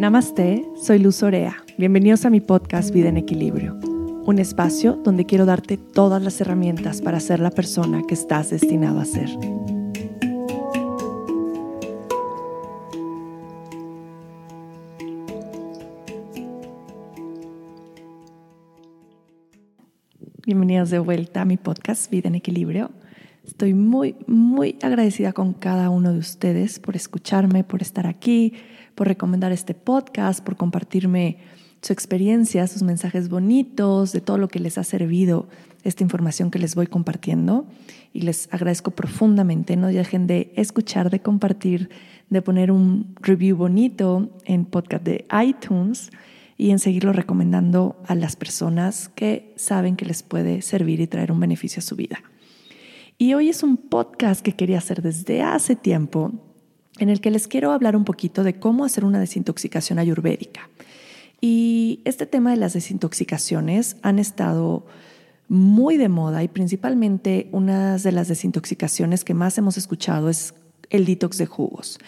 Namaste, soy Luz Orea. Bienvenidos a mi podcast Vida en Equilibrio, un espacio donde quiero darte todas las herramientas para ser la persona que estás destinado a ser. Bienvenidos de vuelta a mi podcast Vida en Equilibrio. Estoy muy, muy agradecida con cada uno de ustedes por escucharme, por estar aquí, por recomendar este podcast, por compartirme su experiencia, sus mensajes bonitos, de todo lo que les ha servido esta información que les voy compartiendo. Y les agradezco profundamente. No dejen de escuchar, de compartir, de poner un review bonito en podcast de iTunes y en seguirlo recomendando a las personas que saben que les puede servir y traer un beneficio a su vida. Y hoy es un podcast que quería hacer desde hace tiempo en el que les quiero hablar un poquito de cómo hacer una desintoxicación ayurvédica. Y este tema de las desintoxicaciones han estado muy de moda y principalmente una de las desintoxicaciones que más hemos escuchado es el detox de jugos.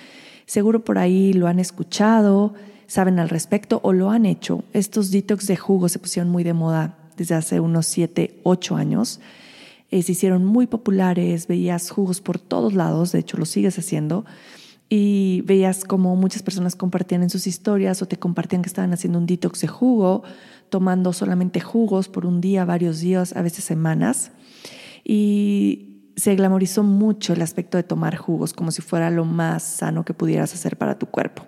Seguro por ahí lo han escuchado, saben al respecto o lo han hecho. Estos detox de jugos se pusieron muy de moda desde hace unos 7, 8 años. Eh, se hicieron muy populares, veías jugos por todos lados, de hecho lo sigues haciendo y veías como muchas personas compartían en sus historias o te compartían que estaban haciendo un detox de jugo, tomando solamente jugos por un día, varios días, a veces semanas. Y se glamorizó mucho el aspecto de tomar jugos como si fuera lo más sano que pudieras hacer para tu cuerpo.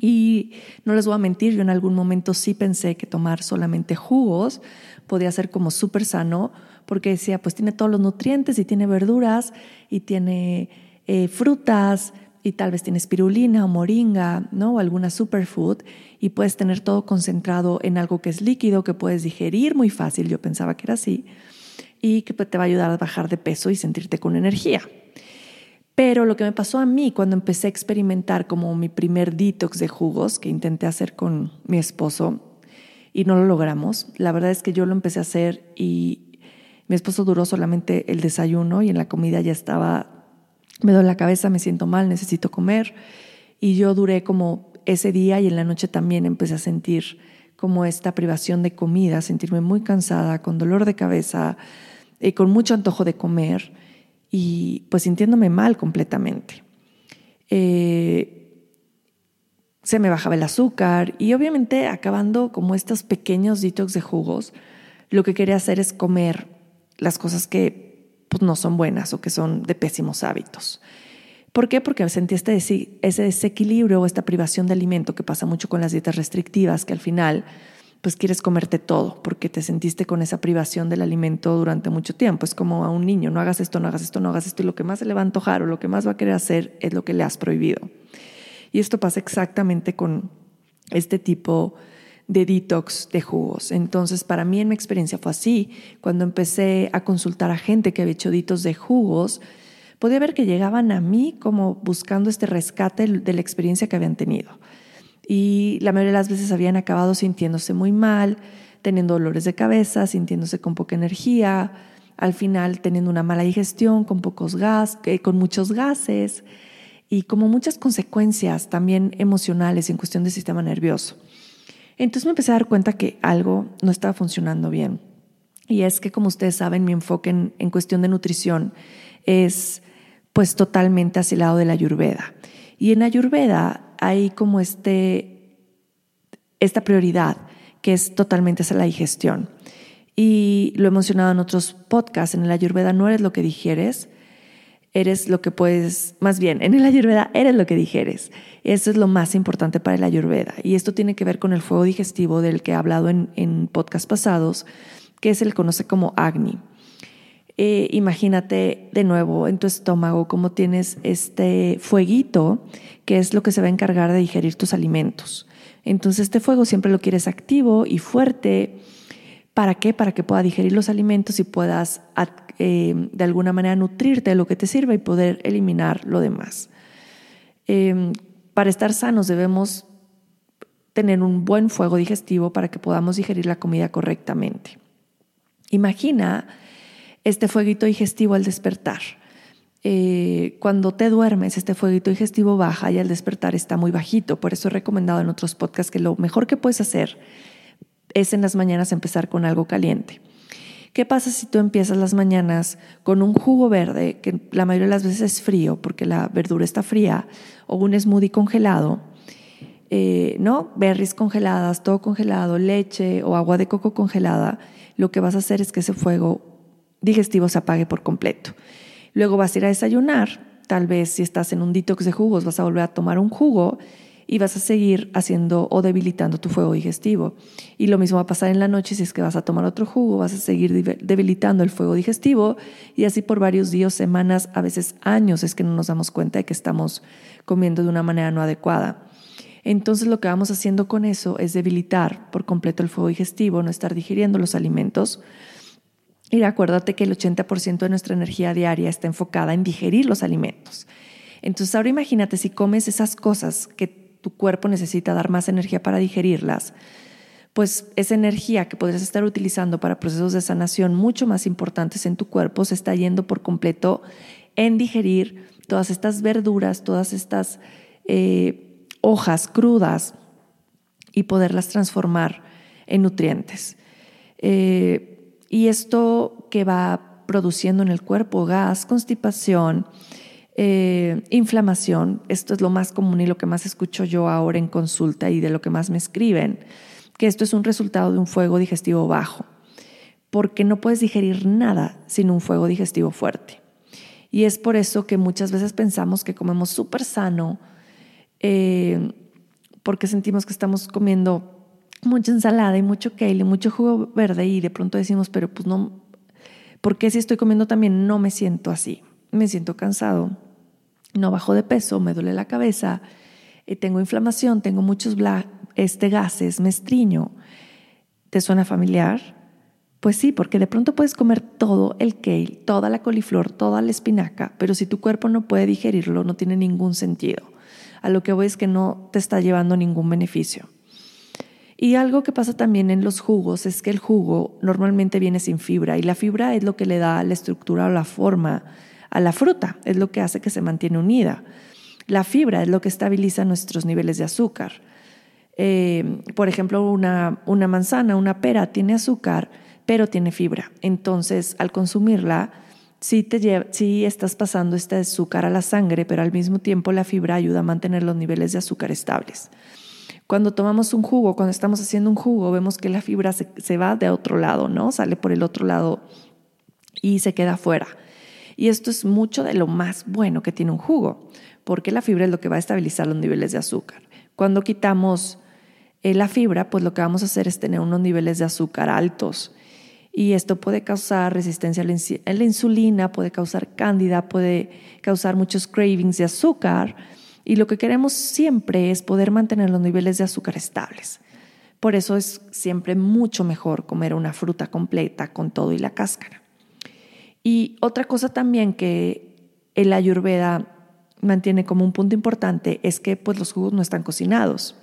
Y no les voy a mentir, yo en algún momento sí pensé que tomar solamente jugos podía ser como súper sano, porque decía, pues tiene todos los nutrientes y tiene verduras y tiene eh, frutas, y tal vez tienes pirulina o moringa, ¿no? O alguna superfood y puedes tener todo concentrado en algo que es líquido, que puedes digerir muy fácil, yo pensaba que era así, y que te va a ayudar a bajar de peso y sentirte con energía. Pero lo que me pasó a mí cuando empecé a experimentar como mi primer detox de jugos que intenté hacer con mi esposo y no lo logramos, la verdad es que yo lo empecé a hacer y mi esposo duró solamente el desayuno y en la comida ya estaba me duele la cabeza, me siento mal, necesito comer. Y yo duré como ese día y en la noche también empecé a sentir como esta privación de comida, sentirme muy cansada, con dolor de cabeza, eh, con mucho antojo de comer y pues sintiéndome mal completamente. Eh, se me bajaba el azúcar y obviamente acabando como estos pequeños detox de jugos, lo que quería hacer es comer las cosas que pues no son buenas o que son de pésimos hábitos. ¿Por qué? Porque sentí este, ese desequilibrio o esta privación de alimento que pasa mucho con las dietas restrictivas, que al final pues quieres comerte todo porque te sentiste con esa privación del alimento durante mucho tiempo. Es como a un niño, no hagas esto, no hagas esto, no hagas esto, y lo que más se le va a antojar o lo que más va a querer hacer es lo que le has prohibido. Y esto pasa exactamente con este tipo de detox de jugos. Entonces, para mí en mi experiencia fue así. Cuando empecé a consultar a gente que había hecho detox de jugos, podía ver que llegaban a mí como buscando este rescate de la experiencia que habían tenido. Y la mayoría de las veces habían acabado sintiéndose muy mal, teniendo dolores de cabeza, sintiéndose con poca energía, al final teniendo una mala digestión, con pocos gas, eh, con muchos gases y como muchas consecuencias también emocionales en cuestión del sistema nervioso. Entonces me empecé a dar cuenta que algo no estaba funcionando bien. Y es que, como ustedes saben, mi enfoque en, cuestión de nutrición es pues totalmente hacia el lado de la ayurveda. Y en ayurveda hay como este, esta prioridad que es totalmente hacia la digestión. Y lo he mencionado en otros podcasts, en el ayurveda no eres lo que digieres, eres lo que puedes, más bien, en el ayurveda eres lo que dijeres. Eso es lo más importante para el ayurveda. Y esto tiene que ver con el fuego digestivo del que he hablado en, en podcasts pasados, que se le conoce como Agni. Eh, imagínate de nuevo en tu estómago cómo tienes este fueguito, que es lo que se va a encargar de digerir tus alimentos. Entonces este fuego siempre lo quieres activo y fuerte. ¿Para qué? Para que pueda digerir los alimentos y puedas eh, de alguna manera nutrirte de lo que te sirva y poder eliminar lo demás. Em, para estar sanos debemos tener un buen fuego digestivo para que podamos digerir la comida correctamente. Imagina este fueguito digestivo al despertar. eh, cuando te duermes, este fueguito digestivo baja y al despertar está muy bajito. Por eso he recomendado en otros podcasts que lo mejor que puedes hacer es en las mañanas empezar con algo caliente. ¿Qué pasa si tú empiezas las mañanas con un jugo verde, que la mayoría de las veces es frío porque la verdura está fría, o un smoothie congelado? Eh, ¿No? Berries congeladas, todo congelado, leche o agua de coco congelada. Lo que vas a hacer es que ese fuego digestivo se apague por completo. Luego vas a ir a desayunar. Tal vez si estás en un detox de jugos, vas a volver a tomar un jugo y vas a seguir haciendo o debilitando tu fuego digestivo. Y lo mismo va a pasar en la noche si es que vas a tomar otro jugo, vas a seguir debilitando el fuego digestivo y así por varios días, semanas, a veces años es que no nos damos cuenta de que estamos comiendo de una manera no adecuada. Entonces lo que vamos haciendo con eso es debilitar por completo el fuego digestivo, no estar digiriendo los alimentos. Y acuérdate que el 80% de nuestra energía diaria está enfocada en digerir los alimentos. Entonces ahora imagínate si comes esas cosas que tu cuerpo necesita dar más energía para digerirlas, pues esa energía que podrías estar utilizando para procesos de sanación mucho más importantes en tu cuerpo se está yendo por completo en digerir todas estas verduras, todas estas eh, hojas crudas y poderlas transformar en nutrientes. Eh, y esto que va produciendo en el cuerpo gas, constipación, eh, inflamación, esto es lo más común y lo que más escucho yo ahora en consulta y de lo que más me escriben, que esto es un resultado de un fuego digestivo bajo, porque no puedes digerir nada sin un fuego digestivo fuerte. Y es por eso que muchas veces pensamos que comemos súper sano, eh, porque sentimos que estamos comiendo mucha ensalada y mucho kale y mucho jugo verde y de pronto decimos, pero pues no, ¿por qué si estoy comiendo también no me siento así? Me siento cansado, no bajo de peso, me duele la cabeza, eh, tengo inflamación, tengo muchos este, gases, me estriño. ¿Te suena familiar? Pues sí, porque de pronto puedes comer todo el kale, toda la coliflor, toda la espinaca, pero si tu cuerpo no puede digerirlo, no tiene ningún sentido. A lo que voy es que no te está llevando ningún beneficio. Y algo que pasa también en los jugos es que el jugo normalmente viene sin fibra y la fibra es lo que le da la estructura o la forma a la fruta, es lo que hace que se mantiene unida. La fibra es lo que estabiliza nuestros niveles de azúcar. Eh, por ejemplo, una, una manzana, una pera tiene azúcar, pero tiene fibra. Entonces, al consumirla, sí, te estás pasando este azúcar a la sangre, pero al mismo tiempo la fibra ayuda a mantener los niveles de azúcar estables. Cuando tomamos un jugo, cuando estamos haciendo un jugo, vemos que la fibra se, se va de otro lado, ¿no? Sale por el otro lado y se queda fuera. Y esto es mucho de lo más bueno que tiene un jugo, porque la fibra es lo que va a estabilizar los niveles de azúcar. Cuando quitamos eh, la fibra, pues lo que vamos a hacer es tener unos niveles de azúcar altos. Y esto puede causar resistencia a la insulina, puede causar cándida, puede causar muchos cravings de azúcar. Y lo que queremos siempre es poder mantener los niveles de azúcar estables. Por eso es siempre mucho mejor comer una fruta completa con todo y la cáscara. Y otra cosa también que el ayurveda mantiene como un punto importante es que pues, los jugos no están cocinados.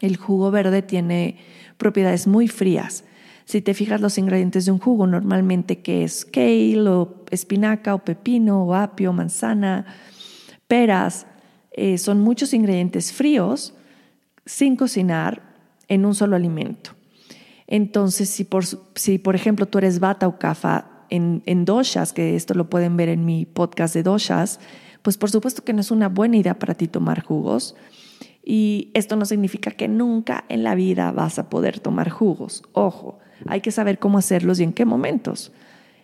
El jugo verde tiene propiedades muy frías. Si te fijas los ingredientes de un jugo, normalmente que es kale o espinaca o pepino o apio, manzana, peras, eh, son muchos ingredientes fríos sin cocinar en un solo alimento. Entonces, si por, si por ejemplo tú eres bata o kafa, en, doshas, que esto lo pueden ver en mi podcast de doshas, pues por supuesto que no es una buena idea para ti tomar jugos. Y esto no significa que nunca en la vida vas a poder tomar jugos. Ojo, hay que saber cómo hacerlos y en qué momentos.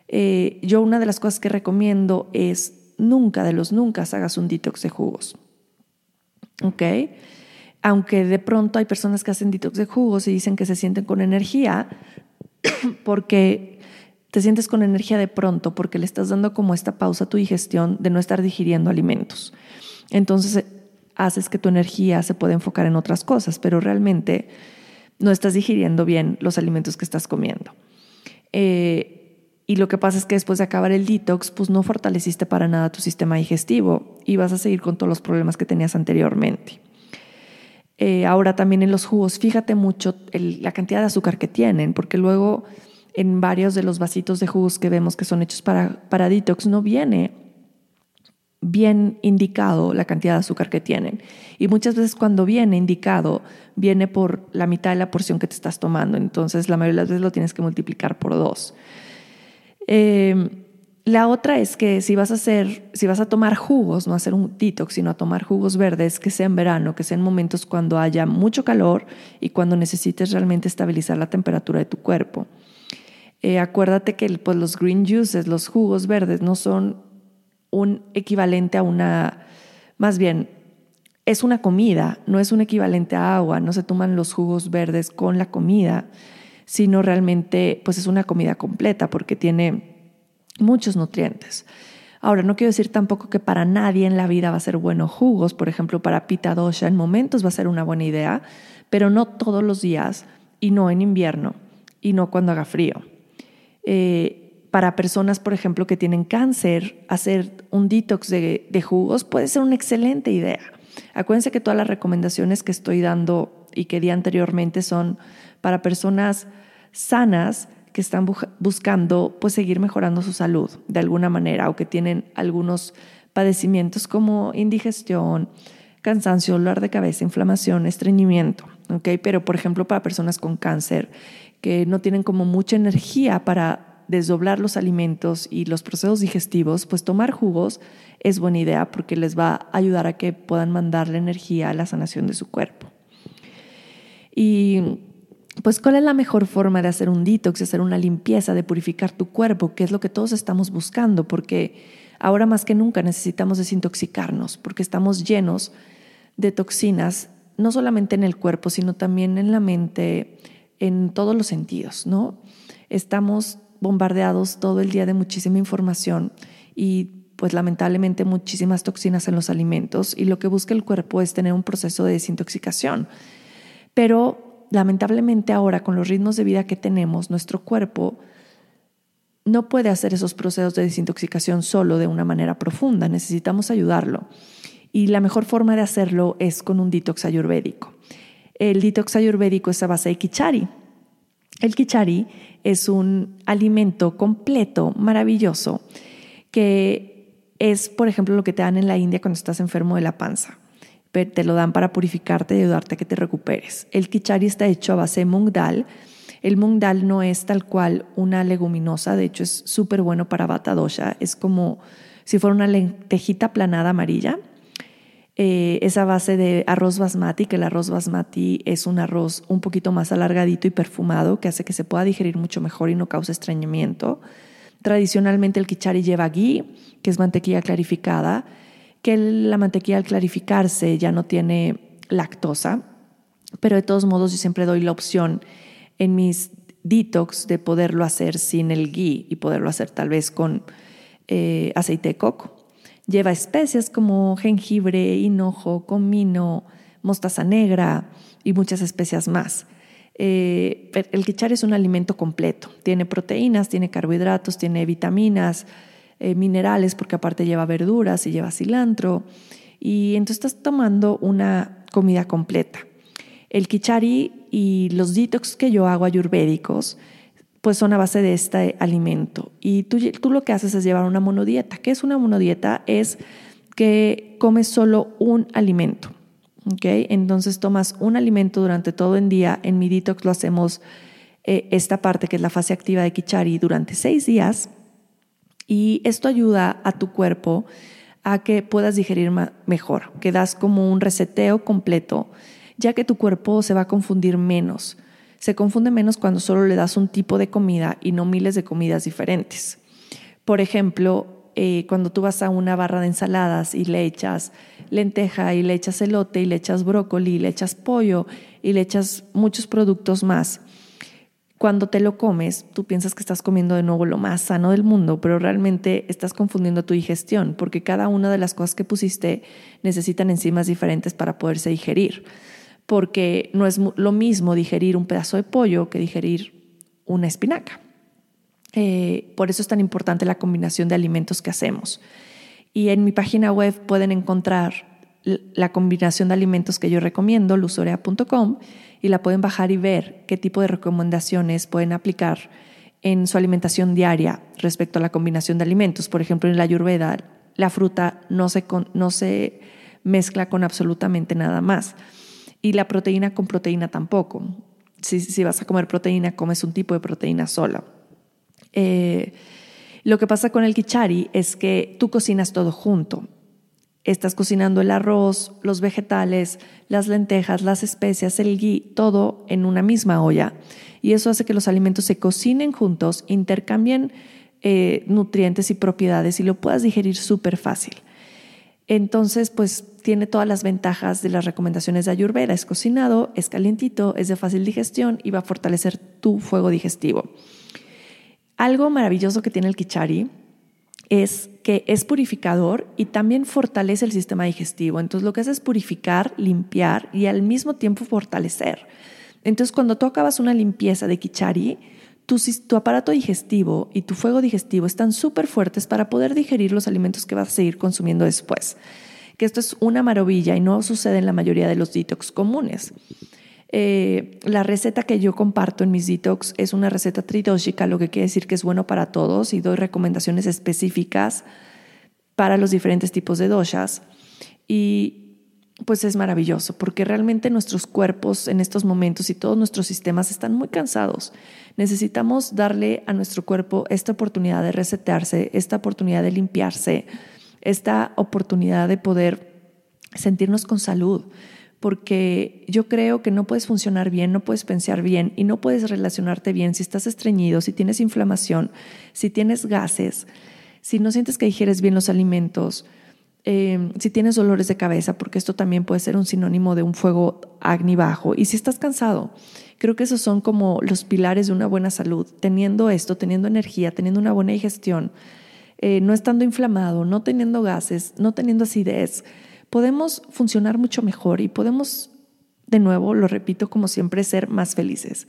Eh, yo una de las cosas que recomiendo es nunca, de los nunca, hagas un detox de jugos. ¿Ok? Aunque de pronto hay personas que hacen detox de jugos y dicen que se sienten con energía porque te sientes con energía de pronto porque le estás dando como esta pausa a tu digestión de no estar digiriendo alimentos. Entonces eh, haces que tu energía se pueda enfocar en otras cosas, pero realmente no estás digiriendo bien los alimentos que estás comiendo. Eh, y lo que pasa es que después de acabar el detox, pues no fortaleciste para nada tu sistema digestivo y vas a seguir con todos los problemas que tenías anteriormente. Eh, ahora también en los jugos, fíjate mucho la cantidad de azúcar que tienen, porque luego en varios de los vasitos de jugos que vemos que son hechos para, para detox no viene bien indicado la cantidad de azúcar que tienen. Y muchas veces cuando viene indicado, viene por la mitad de la porción que te estás tomando. Entonces, la mayoría de las veces lo tienes que multiplicar por dos. Eh, la otra es que si vas a hacer, si vas a tomar jugos, no hacer un detox, sino a tomar jugos verdes, que sea en verano, que sea en momentos cuando haya mucho calor y cuando necesites realmente estabilizar la temperatura de tu cuerpo. Eh, acuérdate que pues, los green juices, los jugos verdes, no son un equivalente a una, más bien, es una comida, no es un equivalente a agua, no se toman los jugos verdes con la comida, sino realmente pues es una comida completa porque tiene muchos nutrientes. Ahora, no quiero decir tampoco que para nadie en la vida va a ser bueno jugos, por ejemplo, para pita dosha en momentos va a ser una buena idea, pero no todos los días y no en invierno y no cuando haga frío. Eh, para personas, por ejemplo, que tienen cáncer, hacer un detox de, jugos puede ser una excelente idea. Acuérdense que todas las recomendaciones que estoy dando y que di anteriormente son para personas sanas que están buscando pues seguir mejorando su salud de alguna manera o que tienen algunos padecimientos como indigestión, cansancio, dolor de cabeza, inflamación, estreñimiento. Pero por ejemplo para personas con cáncer que no tienen como mucha energía para desdoblar los alimentos y los procesos digestivos, pues tomar jugos es buena idea porque les va a ayudar a que puedan mandarle energía a la sanación de su cuerpo. Y pues cuál es la mejor forma de hacer un detox, de hacer una limpieza, de purificar tu cuerpo, que es lo que todos estamos buscando, porque ahora más que nunca necesitamos desintoxicarnos, porque estamos llenos de toxinas, no solamente en el cuerpo, sino también en la mente, en todos los sentidos, ¿no? Estamos bombardeados todo el día de muchísima información y pues lamentablemente muchísimas toxinas en los alimentos y lo que busca el cuerpo es tener un proceso de desintoxicación. Pero lamentablemente ahora con los ritmos de vida que tenemos, nuestro cuerpo no puede hacer esos procesos de desintoxicación solo de una manera profunda, necesitamos ayudarlo. Y la mejor forma de hacerlo es con un detox ayurvédico. El detox ayurvédico es a base de kichari. El kichari es un alimento completo, maravilloso, que es, por ejemplo, lo que te dan en la India cuando estás enfermo de la panza te lo dan para purificarte y ayudarte a que te recuperes. El kichari está hecho a base de mung dal. El mung dal no es tal cual una leguminosa, de hecho es súper bueno para bata es como si fuera una lentejita planada amarilla. Eh, es a base de arroz basmati, que el arroz basmati es un arroz un poquito más alargadito y perfumado que hace que se pueda digerir mucho mejor y no cause estreñimiento. Tradicionalmente el kichari lleva ghee, que es mantequilla clarificada, que la mantequilla al clarificarse ya no tiene lactosa, pero de todos modos yo siempre doy la opción en mis detox de poderlo hacer sin el ghee y poderlo hacer tal vez con eh, aceite de coco. Lleva especias como jengibre, hinojo, comino, mostaza negra y muchas especias más. Eh, el quichar es un alimento completo. Tiene proteínas, tiene carbohidratos, tiene vitaminas, eh, minerales, porque aparte lleva verduras y lleva cilantro. Y entonces estás tomando una comida completa. El kichari y los detox que yo hago ayurvédicos, pues son a base de este alimento. Y tú, tú lo que haces es llevar una monodieta. ¿Qué es una monodieta? Es que comes solo un alimento. ¿okay? Entonces tomas un alimento durante todo el día. En mi detox lo hacemos eh, esta parte que es la fase activa de Kichari durante seis días y esto ayuda a tu cuerpo a que puedas digerir mejor, que das como un reseteo completo, ya que tu cuerpo se va a confundir menos. Se confunde menos cuando solo le das un tipo de comida y no miles de comidas diferentes. Por ejemplo, eh, cuando tú vas a una barra de ensaladas y le echas lenteja y le echas elote y le echas brócoli y le echas pollo y le echas muchos productos más, cuando te lo comes, tú piensas que estás comiendo de nuevo lo más sano del mundo, pero realmente estás confundiendo tu digestión, porque cada una de las cosas que pusiste necesitan enzimas diferentes para poderse digerir. Porque no es lo mismo digerir un pedazo de pollo que digerir una espinaca. Eh, por eso es tan importante la combinación de alimentos que hacemos. Y en mi página web pueden encontrar la combinación de alimentos que yo recomiendo, lusorea.com, y la pueden bajar y ver qué tipo de recomendaciones pueden aplicar en su alimentación diaria respecto a la combinación de alimentos. Por ejemplo, en la Ayurveda, la fruta no se, no se mezcla con absolutamente nada más. Y la proteína con proteína tampoco. Si, si vas a comer proteína, comes un tipo de proteína sola. Eh, lo que pasa con el kichari es que tú cocinas todo junto. Estás cocinando el arroz, los vegetales, las lentejas, las especias, el ghee, todo en una misma olla. Y eso hace que los alimentos se cocinen juntos, intercambien eh, nutrientes y propiedades y lo puedas digerir súper fácil. Entonces, pues tiene todas las ventajas de las recomendaciones de Ayurveda. Es cocinado, es calientito, es de fácil digestión y va a fortalecer tu fuego digestivo. Algo maravilloso que tiene el kichari es que es purificador y también fortalece el sistema digestivo. Entonces lo que hace es purificar, limpiar y al mismo tiempo fortalecer. Entonces cuando tú acabas una limpieza de kichari, tu, aparato digestivo y tu fuego digestivo están súper fuertes para poder digerir los alimentos que vas a seguir consumiendo después. Que esto es una maravilla y no sucede en la mayoría de los detox comunes. Eh, la receta que yo comparto en mis detox es una receta tridóxica, lo que quiere decir que es bueno para todos y doy recomendaciones específicas para los diferentes tipos de doshas. Y pues es maravilloso porque realmente nuestros cuerpos en estos momentos y todos nuestros sistemas están muy cansados. Necesitamos darle a nuestro cuerpo esta oportunidad de resetearse, esta oportunidad de limpiarse, esta oportunidad de poder sentirnos con salud porque yo creo que no puedes funcionar bien, no puedes pensar bien y no puedes relacionarte bien si estás estreñido, si tienes inflamación, si tienes gases, si no sientes que digieres bien los alimentos, eh, si tienes dolores de cabeza, porque esto también puede ser un sinónimo de un fuego agni bajo, y si estás cansado. Creo que esos son como los pilares de una buena salud, teniendo esto, teniendo energía, teniendo una buena digestión, eh, no estando inflamado, no teniendo gases, no teniendo acidez, podemos funcionar mucho mejor y podemos, de nuevo, lo repito como siempre, ser más felices.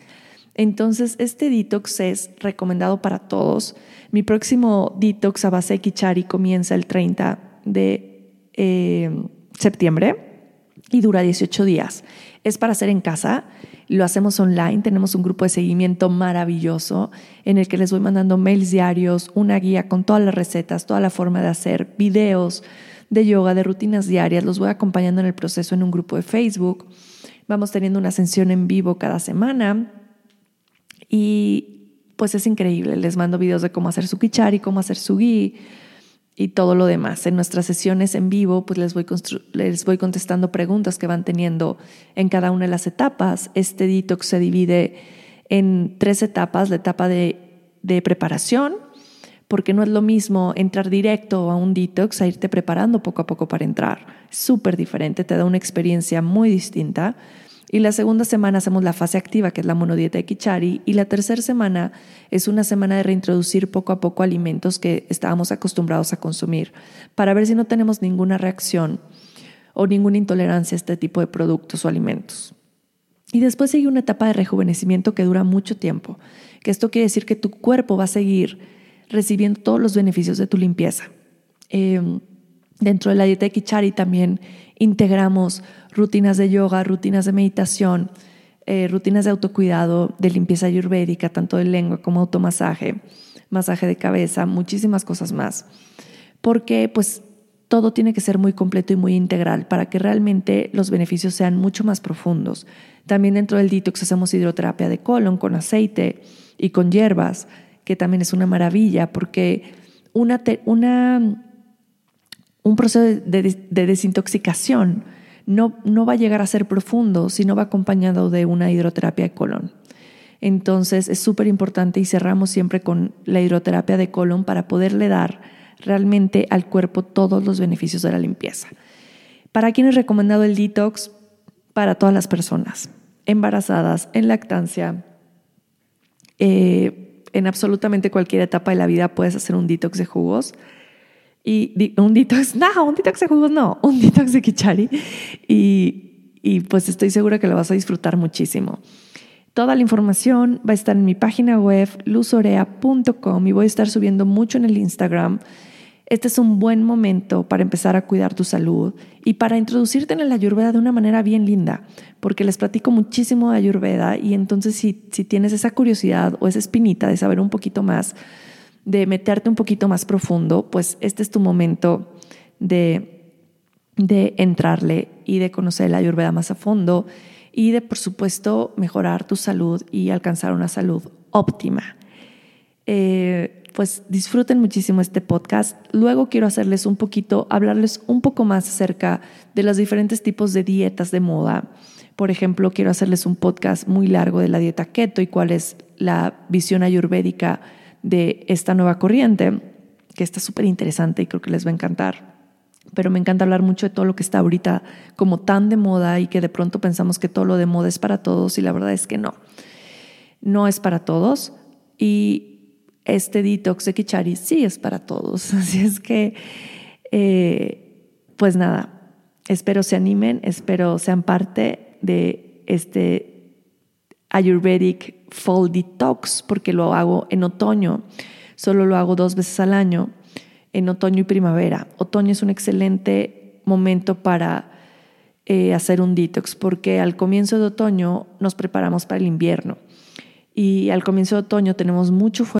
Entonces, este detox es recomendado para todos. Mi próximo detox a base de Kichari comienza el 30 de eh, septiembre y dura 18 días. Es para hacer en casa, lo hacemos online, tenemos un grupo de seguimiento maravilloso en el que les voy mandando mails diarios, una guía con todas las recetas, toda la forma de hacer, videos, de yoga, de rutinas diarias. Los voy acompañando en el proceso en un grupo de Facebook. Vamos teniendo una sesión en vivo cada semana y pues es increíble. Les mando videos de cómo hacer su kichari, cómo hacer su ghee y todo lo demás. En nuestras sesiones en vivo, pues les voy, les voy contestando preguntas que van teniendo en cada una de las etapas. Este detox se divide en tres etapas. La etapa de, de preparación, porque no es lo mismo entrar directo a un detox a irte preparando poco a poco para entrar. Súper diferente, te da una experiencia muy distinta. Y la segunda semana hacemos la fase activa, que es la monodieta de Kichari, y la tercera semana es una semana de reintroducir poco a poco alimentos que estábamos acostumbrados a consumir, para ver si no tenemos ninguna reacción o ninguna intolerancia a este tipo de productos o alimentos. Y después sigue una etapa de rejuvenecimiento que dura mucho tiempo, que esto quiere decir que tu cuerpo va a seguir recibiendo todos los beneficios de tu limpieza. Em, dentro de la dieta de Kichari también integramos rutinas de yoga, rutinas de meditación, eh, rutinas de autocuidado, de limpieza ayurvédica, tanto de lengua como automasaje, masaje de cabeza, muchísimas cosas más. Porque pues todo tiene que ser muy completo y muy integral para que realmente los beneficios sean mucho más profundos. También dentro del detox hacemos hidroterapia de colon con aceite y con hierbas que también es una maravilla, porque una, una, un proceso de, desintoxicación no, no va a llegar a ser profundo si no va acompañado de una hidroterapia de colon. Entonces es súper importante y cerramos siempre con la hidroterapia de colon para poderle dar realmente al cuerpo todos los beneficios de la limpieza. ¿Para quién es recomendado el detox? Para todas las personas, embarazadas, en lactancia, eh, en absolutamente cualquier etapa de la vida puedes hacer un detox de jugos. Y un detox, no, un detox de jugos no, un detox de kichari. Y, y pues estoy segura que lo vas a disfrutar muchísimo. Toda la información va a estar en mi página web luzorea.com y voy a estar subiendo mucho en el Instagram este es un buen momento para empezar a cuidar tu salud y para introducirte en la ayurveda de una manera bien linda, porque les platico muchísimo de ayurveda y entonces si, si tienes esa curiosidad o esa espinita de saber un poquito más, de meterte un poquito más profundo, pues este es tu momento de, de entrarle y de conocer la ayurveda más a fondo y de, por supuesto, mejorar tu salud y alcanzar una salud óptima. Eh, pues disfruten muchísimo este podcast. Luego quiero hacerles un poquito, hablarles un poco más acerca de los diferentes tipos de dietas de moda. Por ejemplo, quiero hacerles un podcast muy largo de la dieta keto y cuál es la visión ayurvédica de esta nueva corriente, que está súper interesante y creo que les va a encantar. Pero me encanta hablar mucho de todo lo que está ahorita como tan de moda y que de pronto pensamos que todo lo de moda es para todos y la verdad es que no. No es para todos. Y este detox de Kichari sí es para todos. Así es que, eh, pues nada, espero se animen, espero sean parte de este Ayurvedic Fall Detox, porque lo hago en otoño. Solo lo hago dos veces al año, en otoño y primavera. Otoño es un excelente momento para eh, hacer un detox, porque al comienzo de otoño nos preparamos para el invierno. Y al comienzo de otoño tenemos mucho fuego